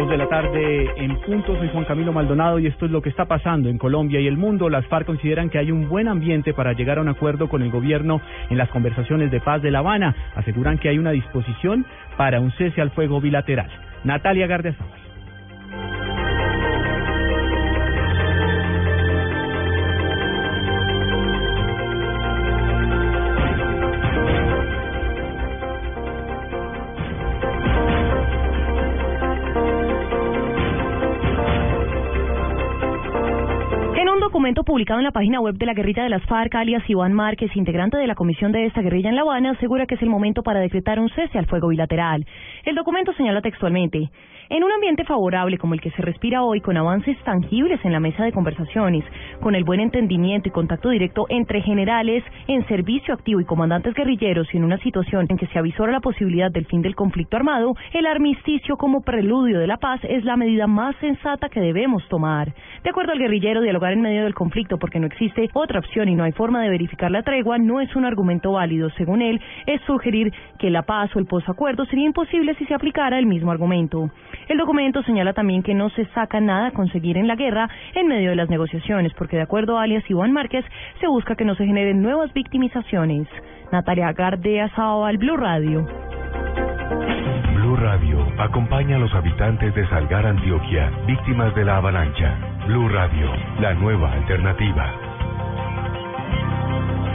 Dos de la tarde en punto, soy Juan Camilo Maldonado y esto es lo que está pasando en Colombia y el mundo. Las FARC consideran que hay un buen ambiente para llegar a un acuerdo con el gobierno en las conversaciones de paz de La Habana. Aseguran que hay una disposición para un cese al fuego bilateral. Natalia Gardeazabal. Documento publicado en la página web de la guerrilla de las FARC, alias Iván Márquez, integrante de la comisión de esta guerrilla en La Habana, asegura que es el momento para decretar un cese al fuego bilateral. El documento señala textualmente, en un ambiente favorable como el que se respira hoy, con avances tangibles en la mesa de conversaciones, con el buen entendimiento y contacto directo entre generales en servicio activo y comandantes guerrilleros y en una situación en que se avisora la posibilidad del fin del conflicto armado, el armisticio como preludio de la paz es la medida más sensata que debemos tomar. De acuerdo al guerrillero, dialogar en medio del conflicto porque no existe otra opción y no hay forma de verificar la tregua no es un argumento válido. Según él, es sugerir que la paz o el posacuerdo sería imposible si se aplicara el mismo argumento. El documento señala también que no se saca nada a conseguir en la guerra en medio de las negociaciones, porque de acuerdo a alias Iván Márquez, se busca que no se generen nuevas victimizaciones. Natalia Gardea al Blue Radio. Blue Radio acompaña a los habitantes de Salgar, Antioquia, víctimas de la avalancha. Blue Radio, la nueva alternativa.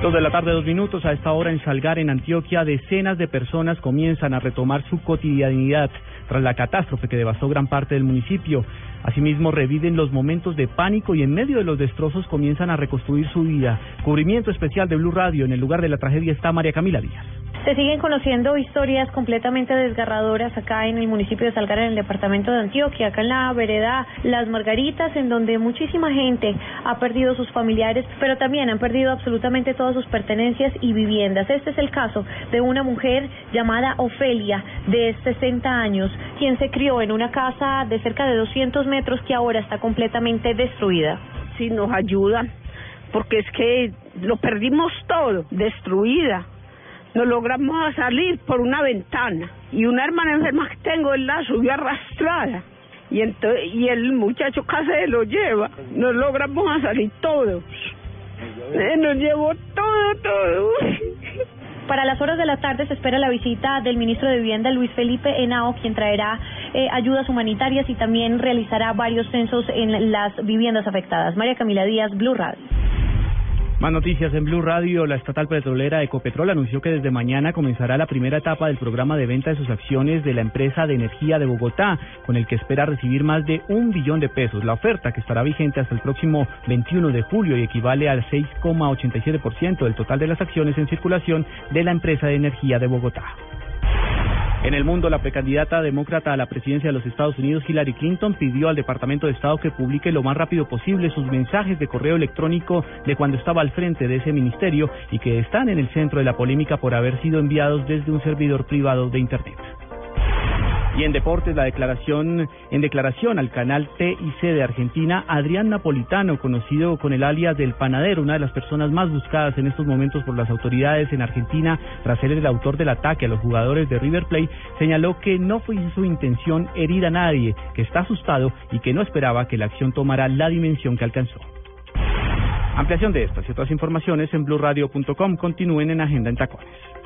Dos de la tarde, dos minutos. A esta hora en Salgar, en Antioquia, decenas de personas comienzan a retomar su cotidianidad tras la catástrofe que devastó gran parte del municipio. Asimismo, reviven los momentos de pánico y en medio de los destrozos comienzan a reconstruir su vida. Cubrimiento especial de Blue Radio. En el lugar de la tragedia está María Camila Díaz. Se siguen conociendo historias completamente desgarradoras acá en el municipio de Salgar, en el departamento de Antioquia, acá en la vereda Las Margaritas, en donde muchísima gente ha perdido sus familiares, pero también han perdido absolutamente todas sus pertenencias y viviendas. Este es el caso de una mujer llamada Ofelia, de 60 años, quien se crió en una casa de cerca de 200 metros que ahora está completamente destruida. Si nos ayudan, porque es que lo perdimos todo, destruida nos logramos salir por una ventana y una hermana enferma que tengo él la subió arrastrada y entonces, y el muchacho casi se lo lleva nos logramos salir todos eh, nos llevó todo todo Para las horas de la tarde se espera la visita del ministro de Vivienda, Luis Felipe Henao, quien traerá eh, ayudas humanitarias y también realizará varios censos en las viviendas afectadas. María Camila Díaz, Blue Radio. Más noticias en Blue Radio. La estatal petrolera Ecopetrol anunció que desde mañana comenzará la primera etapa del programa de venta de sus acciones de la empresa de energía de Bogotá, con el que espera recibir más de un billón de pesos. La oferta, que estará vigente hasta el próximo 21 de julio y equivale al 6,87% del total de las acciones en circulación de la empresa de energía de Bogotá. En el mundo, la precandidata demócrata a la presidencia de los Estados Unidos, Hillary Clinton, pidió al Departamento de Estado que publique lo más rápido posible sus mensajes de correo electrónico de cuando estaba al frente de ese ministerio y que están en el centro de la polémica por haber sido enviados desde un servidor privado de Internet. Y en deportes, la declaración, en declaración al canal TIC de Argentina, Adrián Napolitano, conocido con el alias del panadero, una de las personas más buscadas en estos momentos por las autoridades en Argentina, tras ser el autor del ataque a los jugadores de River Plate, señaló que no fue su intención herir a nadie, que está asustado y que no esperaba que la acción tomara la dimensión que alcanzó. Ampliación de estas y otras informaciones en blurradio.com. Continúen en Agenda en Tacones.